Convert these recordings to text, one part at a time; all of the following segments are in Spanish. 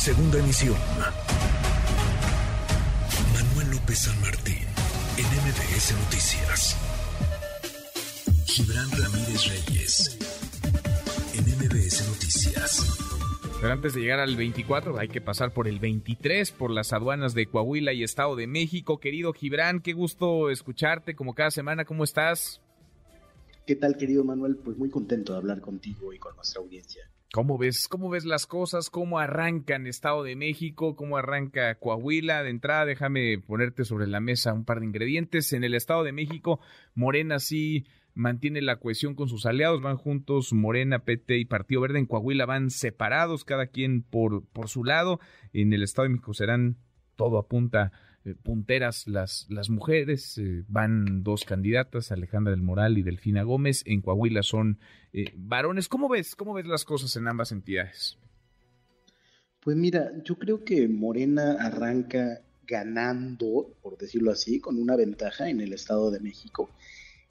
Segunda emisión. Manuel López San Martín, en MBS Noticias. Gibran Ramírez Reyes, en MBS Noticias. Pero antes de llegar al 24 hay que pasar por el 23, por las aduanas de Coahuila y Estado de México. Querido Gibran, qué gusto escucharte como cada semana. ¿Cómo estás? ¿Qué tal, querido Manuel? Pues muy contento de hablar contigo y con nuestra audiencia. ¿Cómo ves, cómo ves las cosas? ¿Cómo arrancan Estado de México? ¿Cómo arranca Coahuila? De entrada, déjame ponerte sobre la mesa un par de ingredientes. En el Estado de México, Morena sí mantiene la cohesión con sus aliados, van juntos Morena, PT y Partido Verde. En Coahuila van separados, cada quien por, por su lado. En el Estado de México serán todo apunta eh, punteras las, las mujeres. Eh, van dos candidatas, Alejandra del Moral y Delfina Gómez. En Coahuila son eh, varones. ¿Cómo ves? ¿Cómo ves las cosas en ambas entidades? Pues mira, yo creo que Morena arranca ganando, por decirlo así, con una ventaja en el Estado de México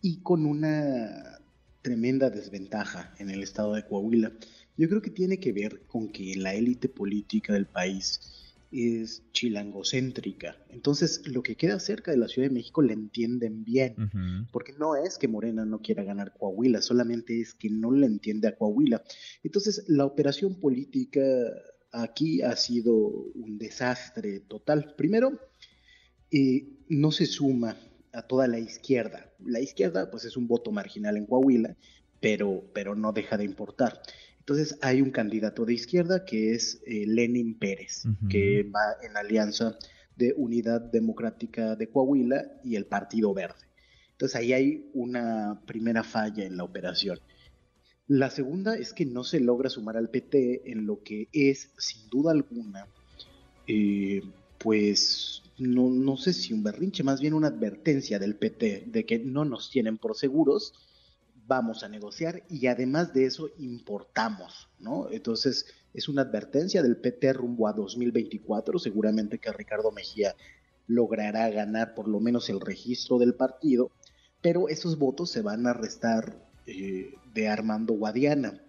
y con una tremenda desventaja en el Estado de Coahuila. Yo creo que tiene que ver con que la élite política del país es chilangocéntrica. Entonces, lo que queda cerca de la Ciudad de México le entienden bien, porque no es que Morena no quiera ganar Coahuila, solamente es que no le entiende a Coahuila. Entonces, la operación política aquí ha sido un desastre total. Primero, eh, no se suma a toda la izquierda. La izquierda, pues es un voto marginal en Coahuila, pero, pero no deja de importar. Entonces hay un candidato de izquierda que es eh, Lenin Pérez, que va en alianza de Unidad Democrática de Coahuila y el Partido Verde. Entonces ahí hay una primera falla en la operación. La segunda es que no se logra sumar al PT en lo que es, sin duda alguna, eh, pues no, no sé si un berrinche, más bien una advertencia del PT de que no nos tienen por seguros vamos a negociar y además de eso importamos, ¿no? Entonces es una advertencia del PT rumbo a 2024, seguramente que Ricardo Mejía logrará ganar por lo menos el registro del partido, pero esos votos se van a restar eh, de Armando Guadiana.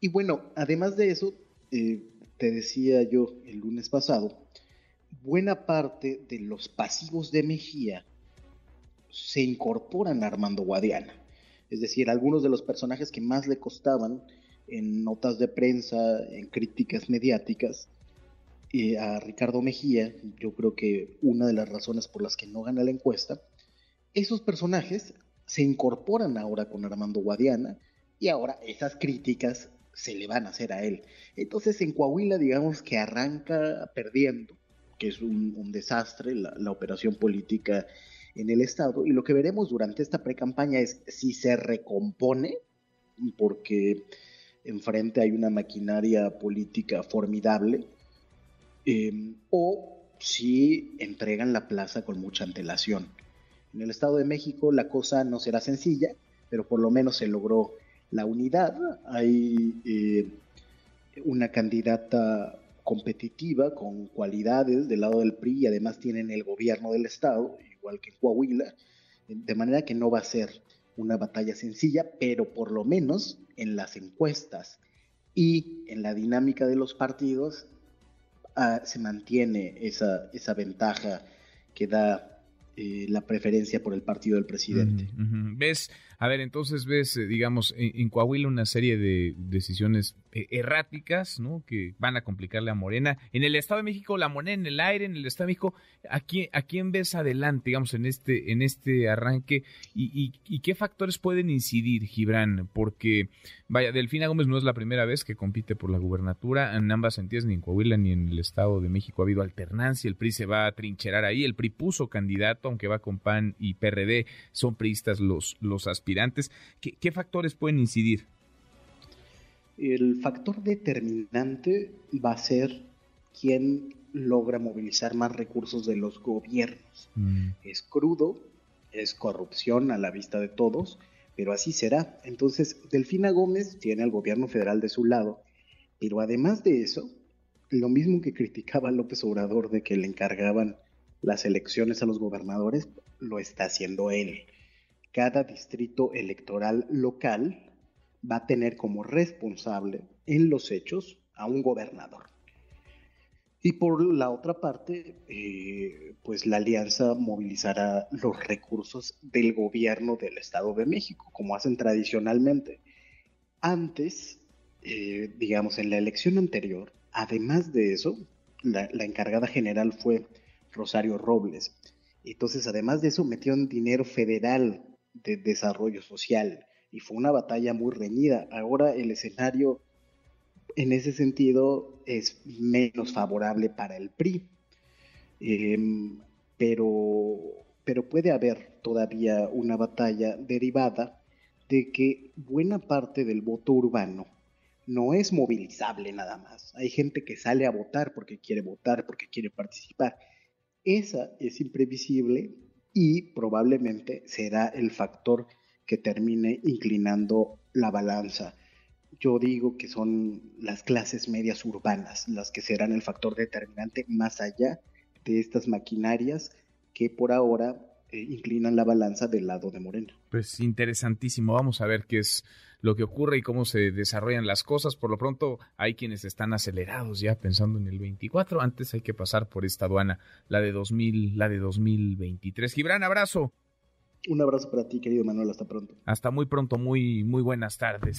Y bueno, además de eso, eh, te decía yo el lunes pasado, buena parte de los pasivos de Mejía se incorporan a Armando Guadiana. Es decir, algunos de los personajes que más le costaban en notas de prensa, en críticas mediáticas, eh, a Ricardo Mejía, yo creo que una de las razones por las que no gana la encuesta, esos personajes se incorporan ahora con Armando Guadiana y ahora esas críticas se le van a hacer a él. Entonces en Coahuila digamos que arranca perdiendo, que es un, desastre la operación política en el Estado. Y lo que veremos durante esta pre-campaña es si se recompone, porque enfrente hay una maquinaria política formidable, em, o si entregan la plaza con mucha antelación. En el Estado de México la cosa no será sencilla, pero por lo menos se logró la unidad. Hay eh, una candidata competitiva con cualidades del lado del PRI y además tienen el gobierno del Estado igual que en Coahuila, de manera que no va a ser una batalla sencilla, pero por lo menos en las encuestas y en la dinámica de los partidos ah, se mantiene esa, esa ventaja que da eh, la preferencia por el partido del presidente. ¿Ves? A ver, entonces ves, eh, digamos, en, Coahuila una serie de decisiones eh, erráticas, ¿no? Que van a complicarle a Morena. En el Estado de México, la moneda en el aire, en el Estado de México, ¿a quién, a quién ves adelante, digamos, en este, en este arranque? ¿Y, qué factores pueden incidir, Gibran? Porque, vaya, Delfina Gómez no es la primera vez que compite por la gubernatura. En ambas entidades, ni en Coahuila ni en el Estado de México, ha habido alternancia. El PRI se va a trincherar ahí. El PRI puso candidato, aunque va con PAN y PRD, son priistas los, los aspirantes ¿qué, factores pueden incidir? El factor determinante va a ser quién logra movilizar más recursos de los gobiernos. Mm. Es crudo, es corrupción a la vista de todos, pero así será. Entonces, Delfina Gómez tiene al gobierno federal de su lado, pero además de eso, lo mismo que criticaba López Obrador de que le encargaban las elecciones a los gobernadores, lo está haciendo él cada distrito electoral local va a tener como responsable en los hechos a un gobernador. Y por la otra parte, eh, pues la alianza movilizará los recursos del gobierno del Estado de México, como hacen tradicionalmente. Antes, eh, digamos, en la elección anterior, además de eso, la, encargada general fue Rosario Robles. Entonces, además de eso, metieron dinero federal de desarrollo social y fue una batalla muy reñida. Ahora el escenario en ese sentido es menos favorable para el PRI. Em, pero, pero puede haber todavía una batalla derivada de que buena parte del voto urbano no es movilizable nada más. Hay gente que sale a votar porque quiere votar, porque quiere participar. Esa es imprevisible y probablemente será el factor que termine inclinando la balanza. Yo digo que son las clases medias urbanas las que serán el factor determinante más allá de estas maquinarias que por ahora inclinan la balanza del lado de Morena. Pues interesantísimo, vamos a ver qué es lo que ocurre y cómo se desarrollan las cosas. Por lo pronto hay quienes están acelerados ya pensando en el 24, antes hay que pasar por esta aduana, la de 2000, la de 2023. Gibran, abrazo. Un abrazo para ti, querido Manuel, hasta pronto. Hasta muy pronto, muy muy buenas tardes.